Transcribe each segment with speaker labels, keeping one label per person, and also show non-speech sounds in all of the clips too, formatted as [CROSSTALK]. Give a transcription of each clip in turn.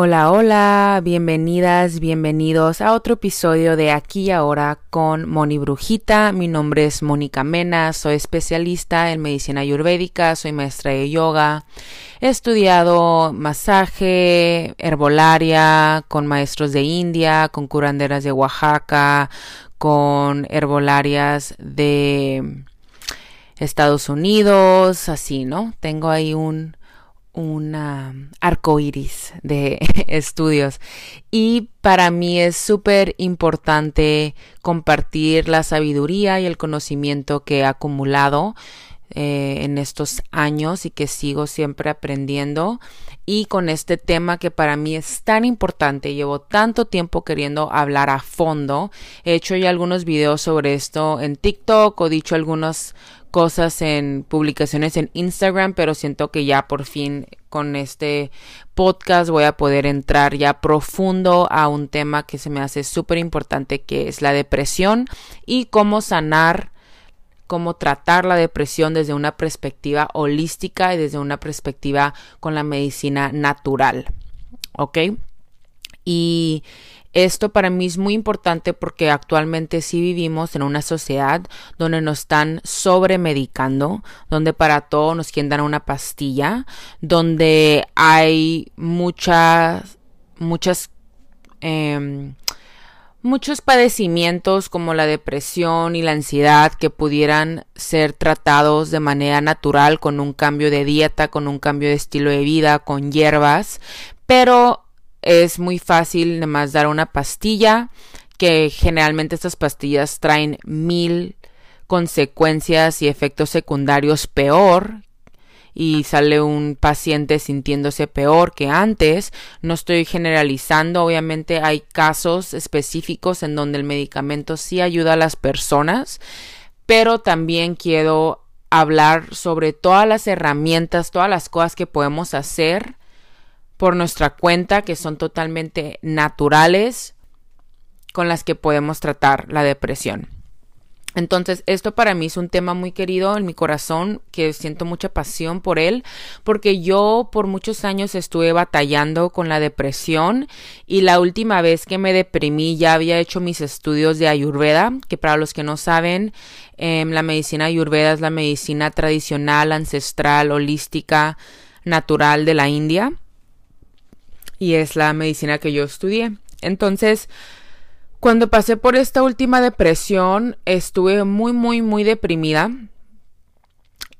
Speaker 1: Hola, hola, bienvenidas, bienvenidos a otro episodio de Aquí y Ahora con Moni Brujita. Mi nombre es Mónica Mena, soy especialista en medicina ayurvédica, soy maestra de yoga. He estudiado masaje, herbolaria con maestros de India, con curanderas de Oaxaca, con herbolarias de Estados Unidos, así, ¿no? Tengo ahí un un arco iris de [LAUGHS] estudios. Y para mí es súper importante compartir la sabiduría y el conocimiento que he acumulado eh, en estos años y que sigo siempre aprendiendo y con este tema que para mí es tan importante, llevo tanto tiempo queriendo hablar a fondo, he hecho ya algunos videos sobre esto en TikTok o dicho algunas cosas en publicaciones en Instagram, pero siento que ya por fin con este podcast voy a poder entrar ya profundo a un tema que se me hace súper importante que es la depresión y cómo sanar cómo tratar la depresión desde una perspectiva holística y desde una perspectiva con la medicina natural. ¿Ok? Y esto para mí es muy importante porque actualmente sí vivimos en una sociedad donde nos están sobremedicando, donde para todo nos quieren dar una pastilla, donde hay muchas, muchas, eh, muchos padecimientos como la depresión y la ansiedad que pudieran ser tratados de manera natural con un cambio de dieta, con un cambio de estilo de vida, con hierbas, pero es muy fácil más dar una pastilla que generalmente estas pastillas traen mil consecuencias y efectos secundarios peor y sale un paciente sintiéndose peor que antes. No estoy generalizando, obviamente hay casos específicos en donde el medicamento sí ayuda a las personas, pero también quiero hablar sobre todas las herramientas, todas las cosas que podemos hacer por nuestra cuenta que son totalmente naturales con las que podemos tratar la depresión. Entonces, esto para mí es un tema muy querido en mi corazón, que siento mucha pasión por él, porque yo por muchos años estuve batallando con la depresión y la última vez que me deprimí ya había hecho mis estudios de Ayurveda, que para los que no saben, em, la medicina Ayurveda es la medicina tradicional, ancestral, holística, natural de la India y es la medicina que yo estudié. Entonces, cuando pasé por esta última depresión, estuve muy, muy, muy deprimida.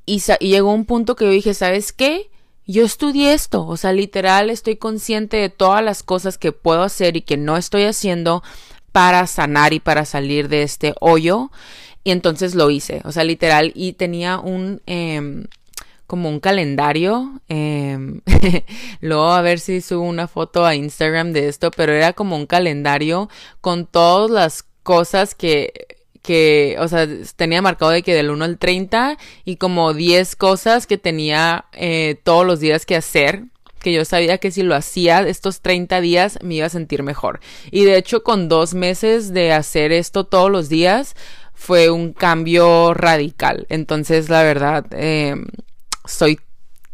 Speaker 1: Y, llegó un punto que yo dije, ¿sabes qué? Yo estudié esto, o sea, literal estoy consciente de todas las cosas que puedo hacer y que no estoy haciendo para sanar y para salir de este hoyo. Y entonces lo hice, o sea, literal, y tenía un, em, como un calendario. Eh, [LAUGHS] luego a ver si subo una foto a Instagram de esto, pero era como un calendario con todas las cosas que que, o sea, tenía marcado de que del 1 al 30 y como 10 cosas que tenía eh, todos los días que hacer que yo sabía que si lo hacía estos 30 días me iba a sentir mejor. Y de hecho con dos meses de hacer esto todos los días fue un cambio radical. Entonces la verdad eh, soy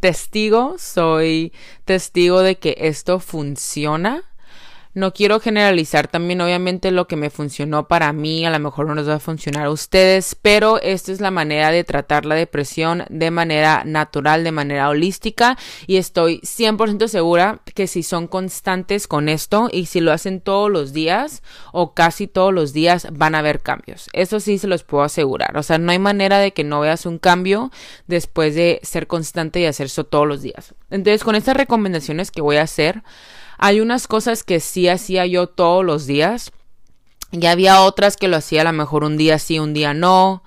Speaker 1: testigo, soy testigo de que esto funciona no quiero generalizar también, obviamente lo que me funcionó para mí, a lo mejor no les va a funcionar a ustedes, pero esta es la manera de tratar la depresión de manera natural, de manera holística y estoy 100% segura que si son constantes con esto y si lo hacen todos los días o casi todos los días van a haber cambios. Eso sí se los puedo asegurar. O sea, no hay manera de que no veas un cambio después de ser constante y hacer eso todos los días. Entonces, con estas recomendaciones que voy a hacer, hay unas cosas que sí hacía yo todos los días. Y había otras que lo hacía a lo mejor un día sí, un día no.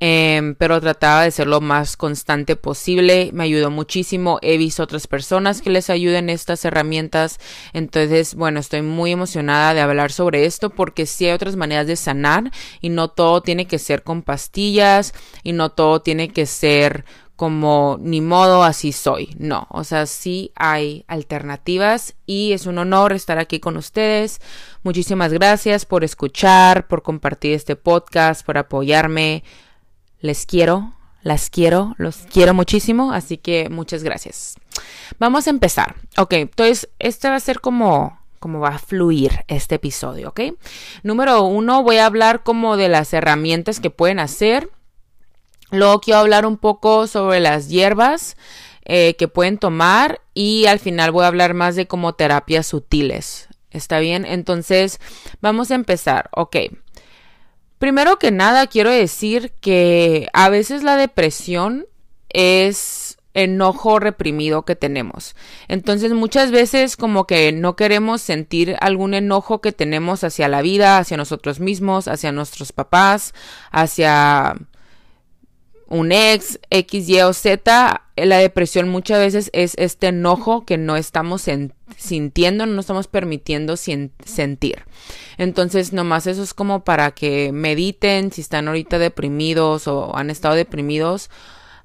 Speaker 1: Em, pero trataba de ser lo más constante posible. Me ayudó muchísimo. He visto otras personas que les ayuden estas herramientas. Entonces, bueno, estoy muy emocionada de hablar sobre esto porque sí hay otras maneras de sanar y no todo tiene que ser con pastillas y no todo tiene que ser como ni modo así soy. No, o sea, sí hay alternativas y es un honor estar aquí con ustedes. Muchísimas gracias por escuchar, por compartir este podcast, por apoyarme. Les quiero, las quiero, los quiero muchísimo, así que muchas gracias. Vamos a empezar. Ok, entonces este va a ser como cómo va a fluir este episodio, ¿ok? Número uno, voy a hablar como de las herramientas que pueden hacer. Luego quiero hablar un poco sobre las hierbas eh, que pueden tomar y al final voy a hablar más de como terapias sutiles. ¿Está bien? Entonces, vamos a empezar. Ok. Primero que nada, quiero decir que a veces la depresión es enojo reprimido que tenemos. Entonces muchas veces como que no queremos sentir algún enojo que tenemos hacia la vida, hacia nosotros mismos, hacia nuestros papás, hacia un ex, X, Y o Z, la depresión muchas veces es este enojo que no estamos sintiendo, no estamos permitiendo sentir. Entonces, nomás eso es como para que mediten si están ahorita deprimidos o han estado deprimidos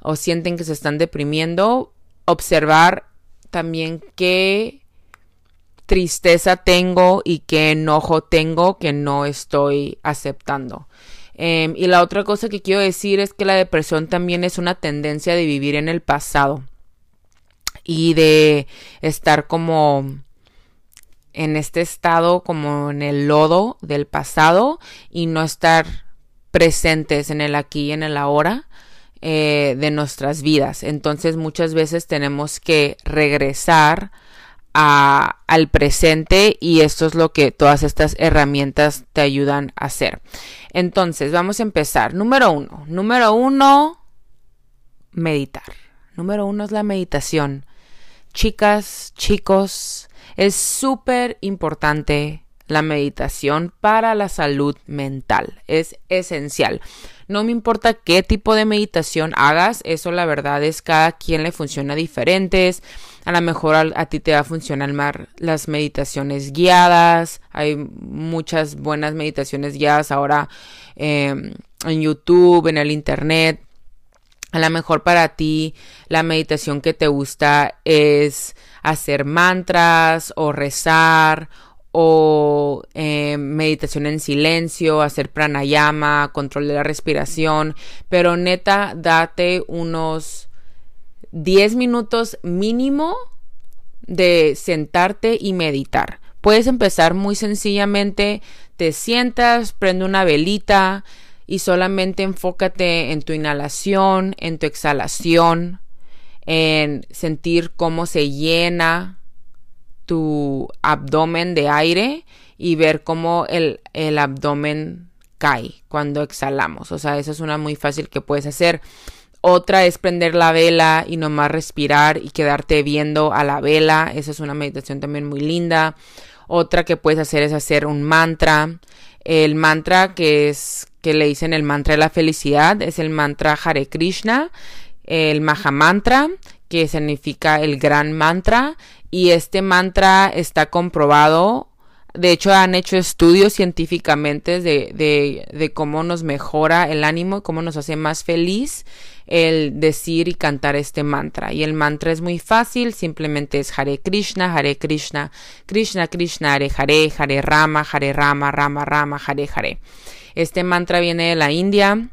Speaker 1: o sienten que se están deprimiendo, observar también qué tristeza tengo y qué enojo tengo que no estoy aceptando. Em, y la otra cosa que quiero decir es que la depresión también es una tendencia de vivir en el pasado y de estar como en este estado, como en el lodo del pasado y no estar presentes en el aquí y en el ahora. Eh, de nuestras vidas. Entonces muchas veces tenemos que regresar al presente y esto es lo que todas estas herramientas te ayudan a hacer. Entonces, vamos a empezar. Número uno. Número uno, meditar. Número uno es la meditación. Chicas, chicos, es súper importante la meditación para la salud mental. Es esencial. No me importa qué tipo de meditación hagas, eso la verdad es cada quien le funciona diferentes. A lo mejor a, ti te va a funcionar más las meditaciones guiadas. Hay muchas buenas meditaciones guiadas ahora em, en YouTube, en el Internet. A lo mejor para ti la meditación que te gusta es hacer mantras o rezar o em, meditación en silencio, hacer pranayama, control de la respiración, pero neta, date unos 10 minutos mínimo de sentarte y meditar. Puedes empezar muy sencillamente, te sientas, prende una velita y solamente enfócate en tu inhalación, en tu exhalación, en sentir cómo se llena tu abdomen de aire y ver cómo el, el abdomen cae cuando exhalamos. O sea, eso es una muy fácil que puedes hacer. Otra es prender la vela y nomás respirar y quedarte viendo a la vela. Esa es una meditación también muy linda. Otra que puedes hacer es hacer un mantra. El mantra que es que le dicen el mantra de la felicidad es el mantra Hare Krishna, el Maha Mantra, que significa el gran mantra. Y este mantra está comprobado de hecho, han hecho estudios científicamente de, de, cómo nos mejora el ánimo, cómo nos hace más feliz el decir y cantar este mantra. Y el mantra es muy fácil, simplemente es Hare Krishna, Hare Krishna, Krishna Krishna, Hare Hare, Hare Rama, Hare Rama, Rama Rama, Hare Hare. Este mantra viene de la India.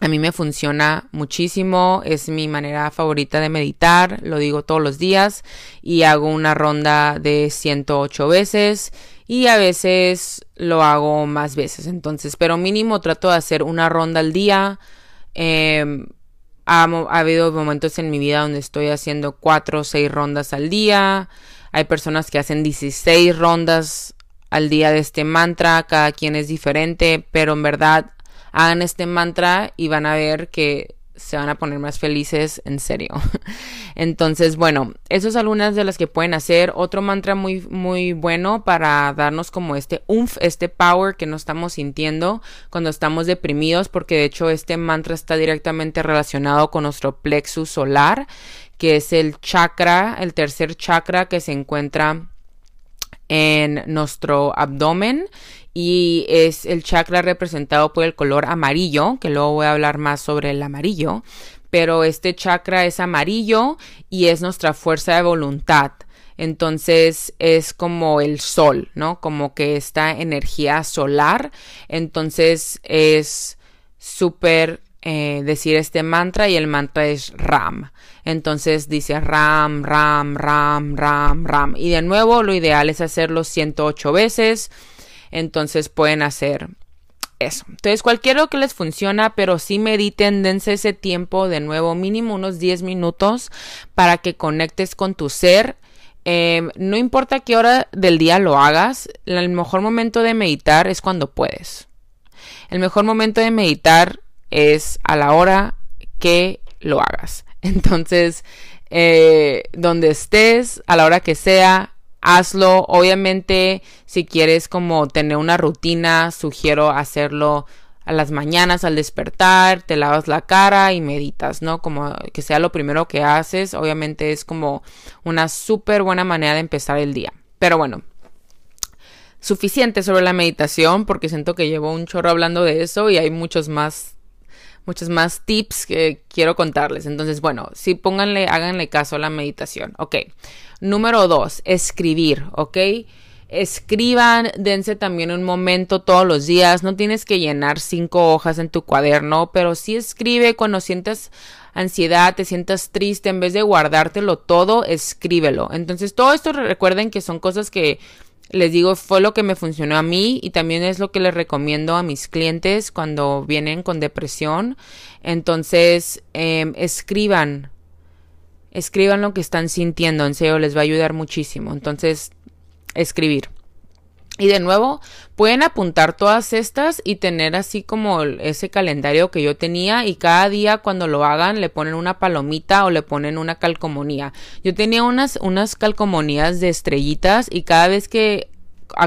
Speaker 1: A mí me funciona muchísimo, es mi manera favorita de meditar, lo digo todos los días y hago una ronda de 108 veces y a veces lo hago más veces, entonces, pero mínimo trato de hacer una ronda al día. Em, ha, habido momentos en mi vida donde estoy haciendo 4 o 6 rondas al día. Hay personas que hacen 16 rondas al día de este mantra, cada quien es diferente, pero en verdad hagan este mantra y van a ver que se van a poner más felices en serio. [LAUGHS] Entonces, bueno, eso es algunas de las que pueden hacer. Otro mantra muy, muy bueno para darnos como este umf, este power que no estamos sintiendo cuando estamos deprimidos, porque de hecho este mantra está directamente relacionado con nuestro plexus solar, que es el chakra, el tercer chakra que se encuentra en nuestro abdomen y es el chakra representado por el color amarillo, que luego voy a hablar más sobre el amarillo, pero este chakra es amarillo y es nuestra fuerza de voluntad. Entonces es como el sol, ¿no? Como que esta energía solar. Entonces es súper eh, decir este mantra y el mantra es Ram. Entonces dice Ram, Ram, Ram, Ram, Ram. Y de nuevo lo ideal es hacerlo 108 veces. Entonces pueden hacer eso. Entonces cualquiera que les funciona, pero sí mediten, dense ese tiempo de nuevo, mínimo unos 10 minutos para que conectes con tu ser. Em, no importa qué hora del día lo hagas, el mejor momento de meditar es cuando puedes. El mejor momento de meditar es a la hora que lo hagas. [LAUGHS] Entonces, eh, donde estés, a la hora que sea, hazlo. Obviamente, si quieres como tener una rutina, sugiero hacerlo a las mañanas al despertar, te lavas la cara y meditas, ¿no? Como que sea lo primero que haces. Obviamente es como una súper buena manera de empezar el día. Pero bueno, suficiente sobre la meditación porque siento que llevo un chorro hablando de eso y hay muchos más muchos más tips que quiero contarles. Entonces, bueno, sí pónganle, háganle caso a la meditación. Ok. Número dos, escribir, ¿ok? Escriban, dense también un momento todos los días. No tienes que llenar cinco hojas en tu cuaderno, pero sí escribe cuando sientas ansiedad, te sientas triste, en vez de guardártelo todo, escríbelo. Entonces, todo esto recuerden que son cosas que les digo, fue lo que me funcionó a mí y también es lo que les recomiendo a mis clientes cuando vienen con depresión. Entonces, em, escriban, escriban lo que están sintiendo, en serio, les va a ayudar muchísimo. Entonces, escribir. Y de nuevo, pueden apuntar todas estas y tener así como ese calendario que yo tenía y cada día cuando lo hagan le ponen una palomita o le ponen una calcomanía. Yo tenía unas, unas calcomanías de estrellitas y cada vez que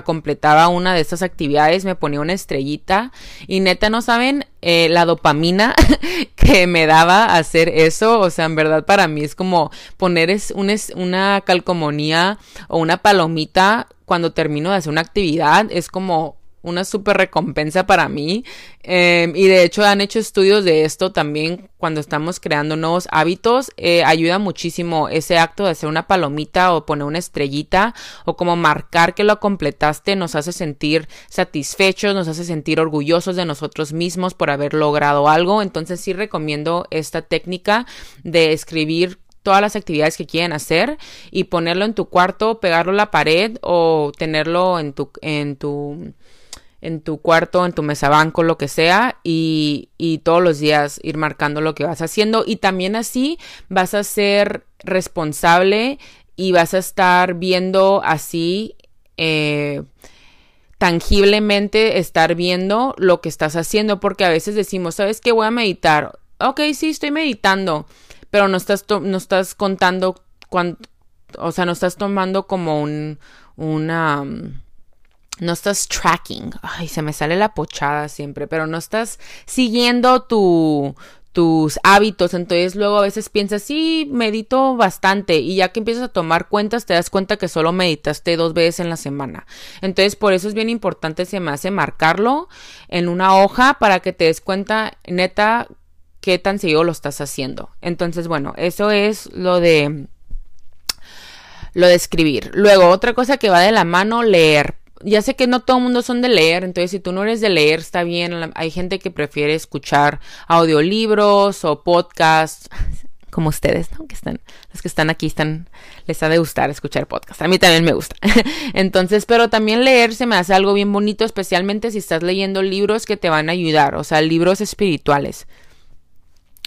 Speaker 1: completaba una de estas actividades me ponía una estrellita y neta no saben eh, la dopamina [LAUGHS] que me daba hacer eso o sea en verdad para mí es como poner es, una calcomanía o una palomita cuando termino de hacer una actividad es como una super recompensa para mí. Em, y de hecho han hecho estudios de esto también cuando estamos creando nuevos hábitos. Eh, ayuda muchísimo ese acto de hacer una palomita o poner una estrellita o como marcar que lo completaste nos hace sentir satisfechos, nos hace sentir orgullosos de nosotros mismos por haber logrado algo. Entonces sí recomiendo esta técnica de escribir todas las actividades que quieren hacer y ponerlo en tu cuarto, pegarlo a la pared o tenerlo en tu, en tu, en tu cuarto, en tu mesa banco, lo que sea, y, y todos los días ir marcando lo que vas haciendo. Y también así vas a ser responsable y vas a estar viendo así eh, tangiblemente, estar viendo lo que estás haciendo, porque a veces decimos, ¿sabes qué? Voy a meditar. Ok, sí, estoy meditando pero no estás, no estás contando cuánto, o sea, no estás tomando como un, una, no estás tracking, ay, se me sale la pochada siempre, pero no estás siguiendo tu, tus hábitos, entonces luego a veces piensas, sí, medito bastante y ya que empiezas a tomar cuentas te das cuenta que solo meditaste dos veces en la semana. Entonces por eso es bien importante, se me hace marcarlo en una hoja para que te des cuenta, neta, qué tan seguido lo estás haciendo. Entonces, bueno, eso es lo de lo de escribir. Luego, otra cosa que va de la mano, leer. Ya sé que no todo el mundo son de leer, entonces si tú no eres de leer, está bien. Hay gente que prefiere escuchar audiolibros o podcasts, [LAUGHS] como ustedes, ¿no? Que están, los que están aquí están, les ha de gustar escuchar podcasts. A mí también me gusta. [LAUGHS] Entonces, pero también leer se me hace algo bien bonito, especialmente si estás leyendo libros que te van a ayudar, o sea, libros espirituales.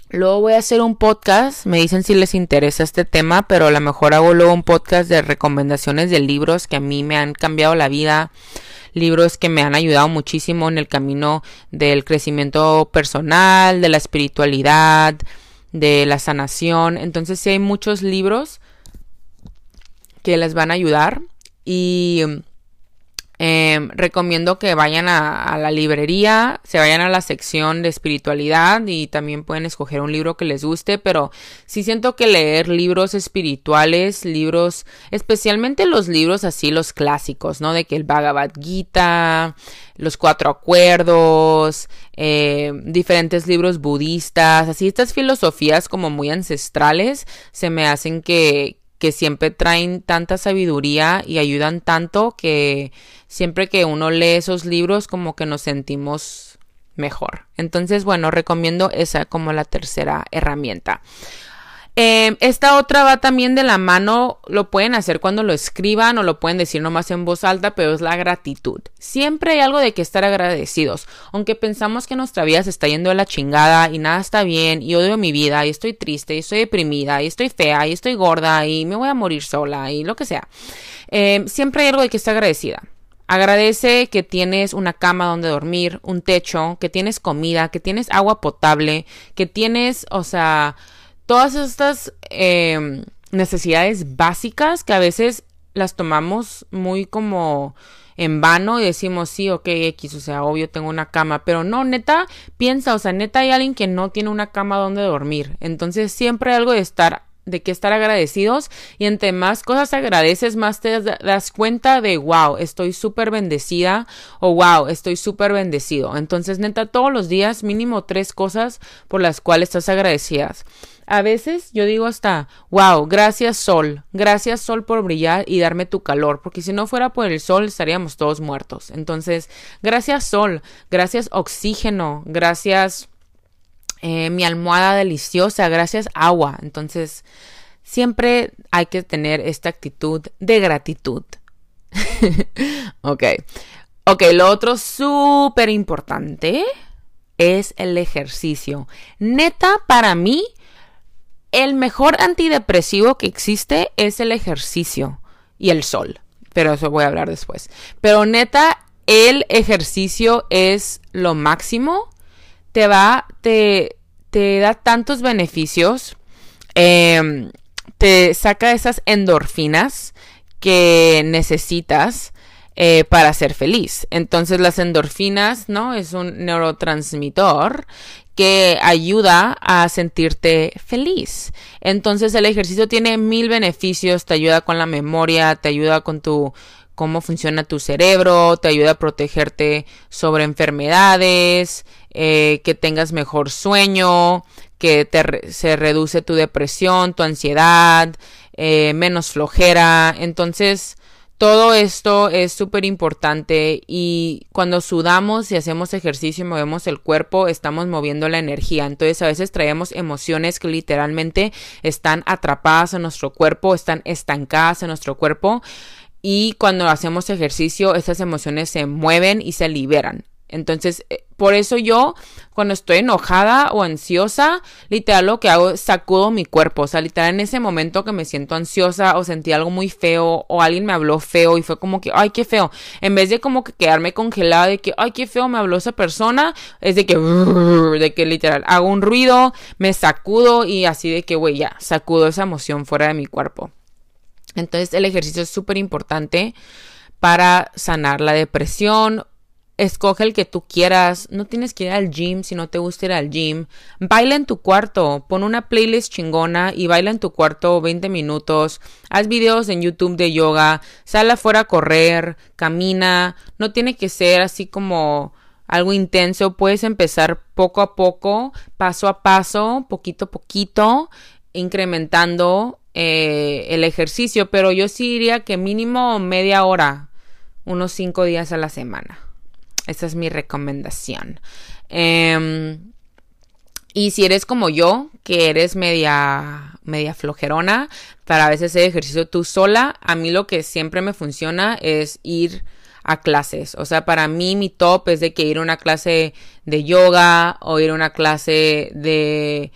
Speaker 1: Luego voy a hacer un podcast, me dicen si les interesa este tema, pero a lo mejor hago luego un podcast de recomendaciones de libros que a mí me han cambiado la vida, libros que me han ayudado muchísimo en el camino del crecimiento personal, de la espiritualidad, de la sanación. Entonces sí hay muchos libros que les van a ayudar y Em, recomiendo que vayan a, la librería, se vayan a la sección de espiritualidad y también pueden escoger un libro que les guste, pero sí siento que leer libros espirituales, libros, especialmente los libros así, los clásicos, ¿no? De que el Bhagavad Gita, los cuatro acuerdos, eh, diferentes libros budistas, así estas filosofías como muy ancestrales, se me hacen que, que siempre traen tanta sabiduría y ayudan tanto que siempre que uno lee esos libros como que nos sentimos mejor. Entonces, bueno, recomiendo esa como la tercera herramienta. Em, esta otra va también de la mano, lo pueden hacer cuando lo escriban o lo pueden decir nomás en voz alta, pero es la gratitud. Siempre hay algo de que estar agradecidos, aunque pensamos que nuestra vida se está yendo de la chingada y nada está bien y odio mi vida y estoy triste y estoy deprimida y estoy fea y estoy gorda y me voy a morir sola y lo que sea. Em, siempre hay algo de que estar agradecida. Agradece que tienes una cama donde dormir, un techo, que tienes comida, que tienes agua potable, que tienes, o sea, todas estas em, necesidades básicas que a veces las tomamos muy como en vano y decimos, sí, ok, X, o sea, obvio tengo una cama, pero no, neta, piensa, o sea, neta hay alguien que no tiene una cama donde dormir, entonces siempre hay algo de estar de que estar agradecidos y entre más cosas agradeces, más te das cuenta de, wow, estoy súper bendecida o wow, estoy súper bendecido. Entonces, neta, todos los días mínimo tres cosas por las cuales estás agradecidas. A veces yo digo hasta, wow, gracias sol, gracias sol por brillar y darme tu calor, porque si no fuera por el sol estaríamos todos muertos. Entonces, gracias sol, gracias oxígeno, gracias eh, mi almohada deliciosa, gracias agua. Entonces, siempre hay que tener esta actitud de gratitud. [LAUGHS] ok. Ok, lo otro súper importante es el ejercicio. Neta, para mí, el mejor antidepresivo que existe es el ejercicio y el sol. Pero eso voy a hablar después. Pero neta, el ejercicio es lo máximo. Te va, te, te da tantos beneficios. Em, te saca esas endorfinas que necesitas eh, para ser feliz. Entonces las endorfinas, ¿no? Es un neurotransmisor que ayuda a sentirte feliz. Entonces el ejercicio tiene mil beneficios, te ayuda con la memoria, te ayuda con tu cómo funciona tu cerebro, te ayuda a protegerte sobre enfermedades, eh, que tengas mejor sueño, que te, se reduce tu depresión, tu ansiedad, eh, menos flojera. Entonces, todo esto es súper importante y cuando sudamos y hacemos ejercicio y movemos el cuerpo, estamos moviendo la energía. Entonces a veces traemos emociones que literalmente están atrapadas en nuestro cuerpo, están estancadas en nuestro cuerpo y cuando hacemos ejercicio esas emociones se mueven y se liberan. Entonces, eh, por eso yo, cuando estoy enojada o ansiosa, literal lo que hago es sacudo mi cuerpo. O sea, literal en ese momento que me siento ansiosa o sentí algo muy feo o alguien me habló feo y fue como que, ay, qué feo. En vez de como que quedarme congelada de que, ay, qué feo me habló esa persona, es de que, [LAUGHS] de que literal hago un ruido, me sacudo y así de que, güey, ya, sacudo esa emoción fuera de mi cuerpo. Entonces, el ejercicio es súper importante para sanar la depresión Escoge el que tú quieras. No tienes que ir al gym si no te gusta ir al gym. Baila en tu cuarto. Pon una playlist chingona y baila en tu cuarto 20 minutos. Haz videos en YouTube de yoga. Sal afuera a correr. Camina. No tiene que ser así como algo intenso. Puedes empezar poco a poco, paso a paso, poquito a poquito, incrementando eh, el ejercicio. Pero yo sí diría que mínimo media hora. Unos cinco días a la semana. Esa es mi recomendación. Em, y si eres como yo, que eres media, media flojerona, para a veces hacer ejercicio tú sola, a mí lo que siempre me funciona es ir a clases. O sea, para mí mi top es de que ir a una clase de yoga o ir a una clase de,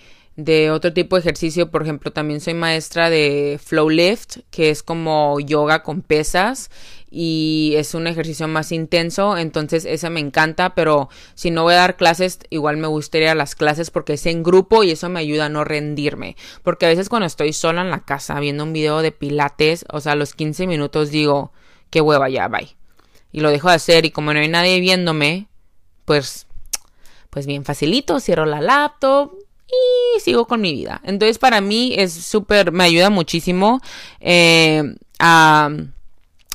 Speaker 1: de otro tipo de ejercicio. Por ejemplo, también soy maestra de flow lift, que es como yoga con pesas y es un ejercicio más intenso, entonces esa me encanta, pero si no voy a dar clases, igual me gustaría las clases porque es en grupo y eso me ayuda a no rendirme, porque a veces cuando estoy sola en la casa viendo un video de pilates, o sea, a los 15 minutos digo, qué hueva ya, bye. Y lo dejo de hacer y como no hay nadie viéndome, pues pues bien facilito, cierro la laptop, y sigo con mi vida. Entonces para mí es súper, me ayuda muchísimo eh, a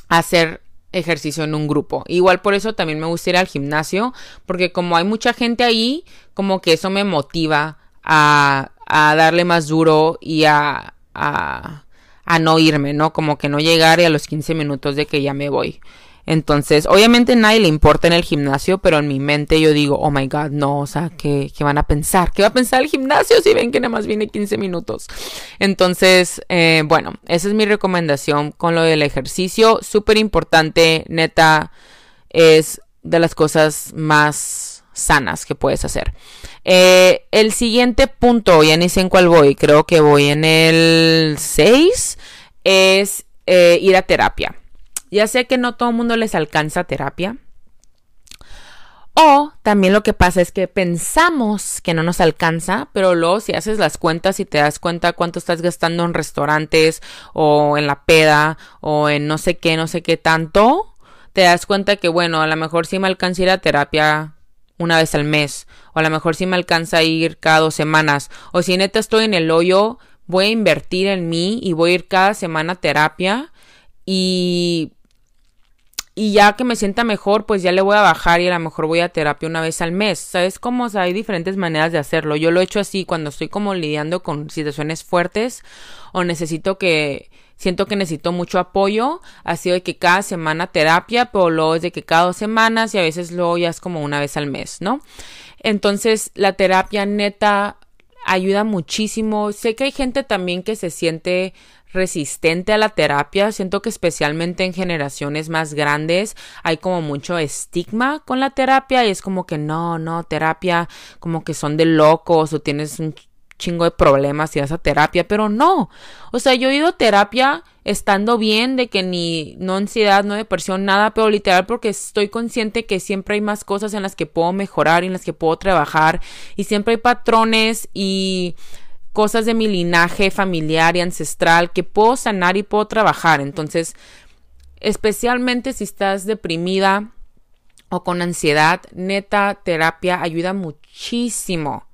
Speaker 1: hacer ejercicio en un grupo. Igual por eso también me gusta ir al gimnasio, porque como hay mucha gente ahí, como que eso me motiva a, a darle más duro y a, a, a, no irme, ¿no? Como que no llegar y a los 15 minutos de que ya me voy. Entonces, obviamente nadie le importa en el gimnasio, pero en mi mente yo digo, oh my god, no, o sea, ¿qué, van a pensar? ¿Qué va a pensar el gimnasio si ven que nada más viene 15 minutos? Entonces, eh, bueno, esa es mi recomendación con lo del ejercicio. Súper importante, neta, es de las cosas más sanas que puedes hacer. Eh, el siguiente punto, ya ni sé en cuál voy, creo que voy en el 6, es eh, ir a terapia. Ya sé que no todo el mundo les alcanza terapia. O también lo que pasa es que pensamos que no nos alcanza, pero luego si haces las cuentas y te das cuenta cuánto estás gastando en restaurantes o en la peda o en no sé qué, no sé qué tanto, te das cuenta que bueno, a lo mejor sí me alcanza ir a terapia una vez al mes, o a lo mejor sí me alcanza ir cada dos semanas, o si neta estoy en el hoyo, voy a invertir en mí y voy a ir cada semana a terapia y y ya que me sienta mejor, pues ya le voy a bajar y a lo mejor voy a terapia una vez al mes. ¿Sabes cómo? Hay diferentes maneras de hacerlo. Yo lo he hecho así cuando estoy como lidiando con situaciones fuertes o necesito que siento que necesito mucho apoyo, así de que cada semana terapia, pero luego es de que cada dos semanas y a veces luego ya es como una vez al mes, ¿no? Entonces, la terapia neta ayuda muchísimo. Sé que hay gente también que se siente resistente a la terapia. Siento que especialmente en generaciones más grandes hay como mucho estigma con la terapia y es como que no, no, terapia como que son de locos o tienes un chingo de problemas y esa terapia, pero no. O sea, yo he ido a terapia estando bien, de que ni no ansiedad, no depresión, nada, pero literal porque estoy consciente que siempre hay más cosas en las que puedo mejorar y en las que puedo trabajar y siempre hay patrones y cosas de mi linaje familiar y ancestral que puedo sanar y puedo trabajar. Entonces, especialmente si estás deprimida o con ansiedad, neta, terapia ayuda muchísimo,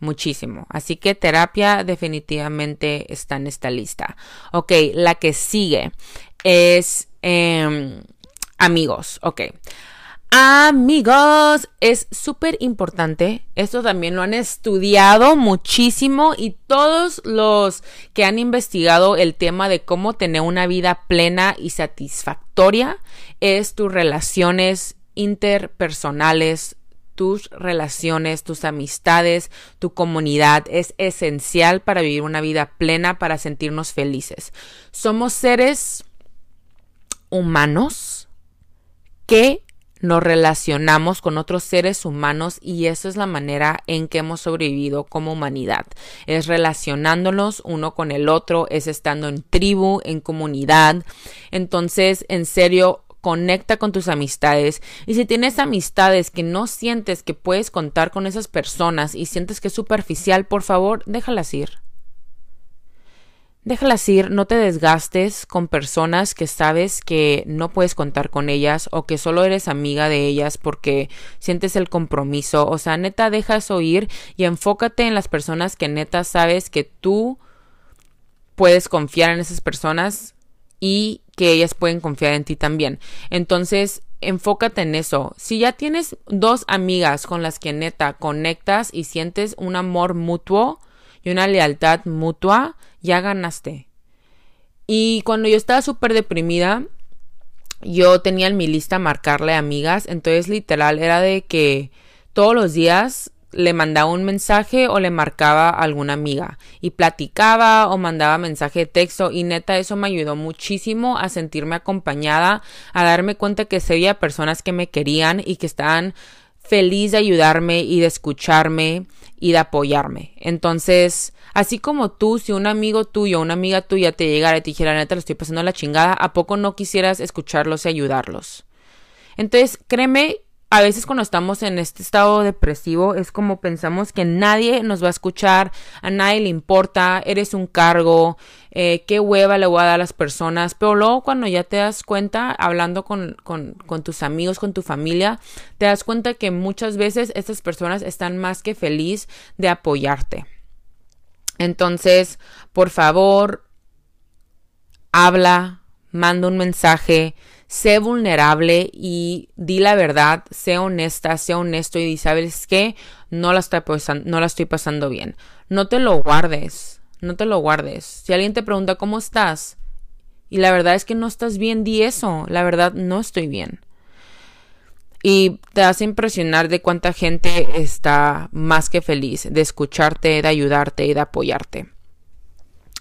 Speaker 1: muchísimo. Así que terapia definitivamente está en esta lista. Ok, la que sigue es em, amigos. Ok. Amigos, es súper importante. Esto también lo han estudiado muchísimo y todos los que han investigado el tema de cómo tener una vida plena y satisfactoria es tus relaciones interpersonales, tus relaciones, tus amistades, tu comunidad es esencial para vivir una vida plena, para sentirnos felices. Somos seres humanos que nos relacionamos con otros seres humanos y esa es la manera en que hemos sobrevivido como humanidad. Es relacionándonos uno con el otro, es estando en tribu, en comunidad. Entonces, en serio, conecta con tus amistades y si tienes amistades que no sientes que puedes contar con esas personas y sientes que es superficial, por favor, déjalas ir. Déjalas ir, no te desgastes con personas que sabes que no puedes contar con ellas o que solo eres amiga de ellas porque sientes el compromiso. O sea, neta, deja eso ir y enfócate en las personas que neta sabes que tú puedes confiar en esas personas y que ellas pueden confiar en ti también. Entonces, enfócate en eso. Si ya tienes dos amigas con las que neta conectas y sientes un amor mutuo y una lealtad mutua, ya ganaste. Y cuando yo estaba súper deprimida, yo tenía en mi lista marcarle amigas, entonces literal era de que todos los días le mandaba un mensaje o le marcaba a alguna amiga y platicaba o mandaba mensaje de texto y neta eso me ayudó muchísimo a sentirme acompañada, a darme cuenta que había personas que me querían y que estaban feliz de ayudarme y de escucharme y de apoyarme. Entonces, Así como tú, si un amigo tuyo, una amiga tuya te llegara y te dijera, neta, lo estoy pasando la chingada, ¿a poco no quisieras escucharlos y ayudarlos? Entonces, créeme, a veces cuando estamos en este estado depresivo es como pensamos que nadie nos va a escuchar, a nadie le importa, eres un cargo, eh, qué hueva le voy a dar a las personas, pero luego cuando ya te das cuenta, hablando con, con, tus amigos, con tu familia, te das cuenta que muchas veces estas personas están más que feliz de apoyarte. Entonces, por favor, habla, manda un mensaje, sé vulnerable y di la verdad, sé honesta, sé honesto y di, ¿sabes qué? No la, estoy pasando, no la estoy pasando bien. No te lo guardes, no te lo guardes. Si alguien te pregunta cómo estás, Y la verdad es que no estás bien, di eso. La verdad, no estoy bien. Y te hace impresionar de cuánta gente está más que feliz de escucharte, de ayudarte y de apoyarte.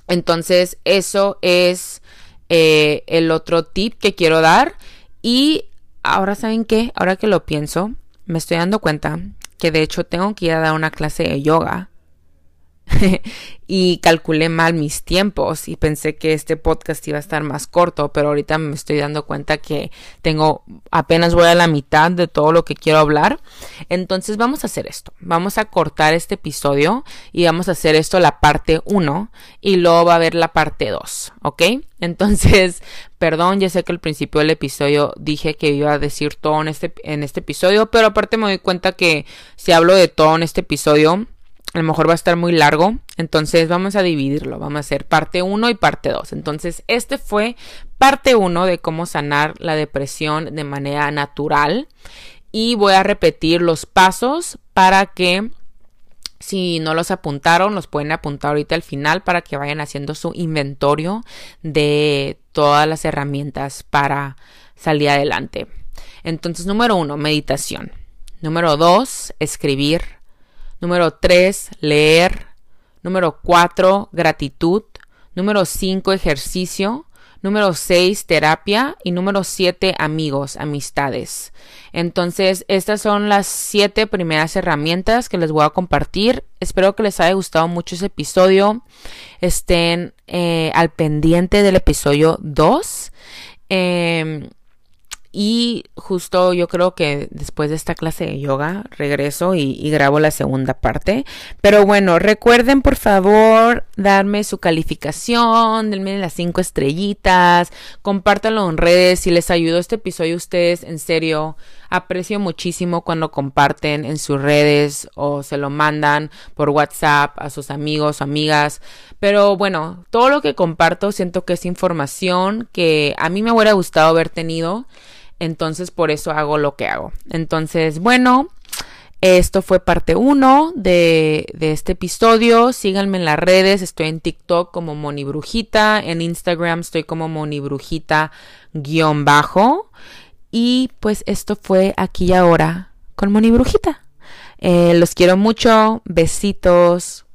Speaker 1: Entonces, eso es eh, el otro tip que quiero dar. Y ahora, ¿saben qué? Ahora que lo pienso, me estoy dando cuenta que de hecho tengo que ir a dar una clase de yoga [LAUGHS] y calculé mal mis tiempos y pensé que este podcast iba a estar más corto, pero ahorita me estoy dando cuenta que tengo apenas voy a la mitad de todo lo que quiero hablar. Entonces vamos a hacer esto. Vamos a cortar este episodio y vamos a hacer esto la parte 1 y luego va a haber la parte 2, ¿ok? [LAUGHS] Entonces, perdón, ya sé que al principio del episodio dije que iba a decir todo en este, en este episodio, pero aparte me doy cuenta que si hablo de todo en este episodio, a lo mejor va a estar muy largo, entonces vamos a dividirlo, vamos a hacer parte 1 y parte 2. Entonces, este fue parte 1 de cómo sanar la depresión de manera natural y voy a repetir los pasos para que si no los apuntaron, los pueden apuntar ahorita al final para que vayan haciendo su inventario de todas las herramientas para salir adelante. Entonces, número uno, meditación. Número dos, escribir. Número 3, leer. Número 4, gratitud. Número 5, ejercicio. Número 6, terapia. Y número 7, amigos, amistades. Entonces, estas son las 7 primeras herramientas que les voy a compartir. Espero que les haya gustado mucho ese episodio. Estén eh, al pendiente del episodio 2. Y justo yo creo que después de esta clase de yoga regreso y, grabo la segunda parte. Pero bueno, recuerden por favor darme su calificación, denme las cinco estrellitas, compártanlo en redes. Si les ayudó este episodio a ustedes, en serio, aprecio muchísimo cuando comparten en sus redes o se lo mandan por WhatsApp a sus amigos o amigas. Pero bueno, todo lo que comparto siento que es información que a mí me hubiera gustado haber tenido. Entonces por eso hago lo que hago. Entonces, bueno, esto fue parte 1 de, de, este episodio. Síganme en las redes. Estoy en TikTok como Moni Brujita. En Instagram estoy como Moni Brujita guion bajo. Y pues esto fue aquí y ahora con Moni Brujita. Eh, los quiero mucho. Besitos.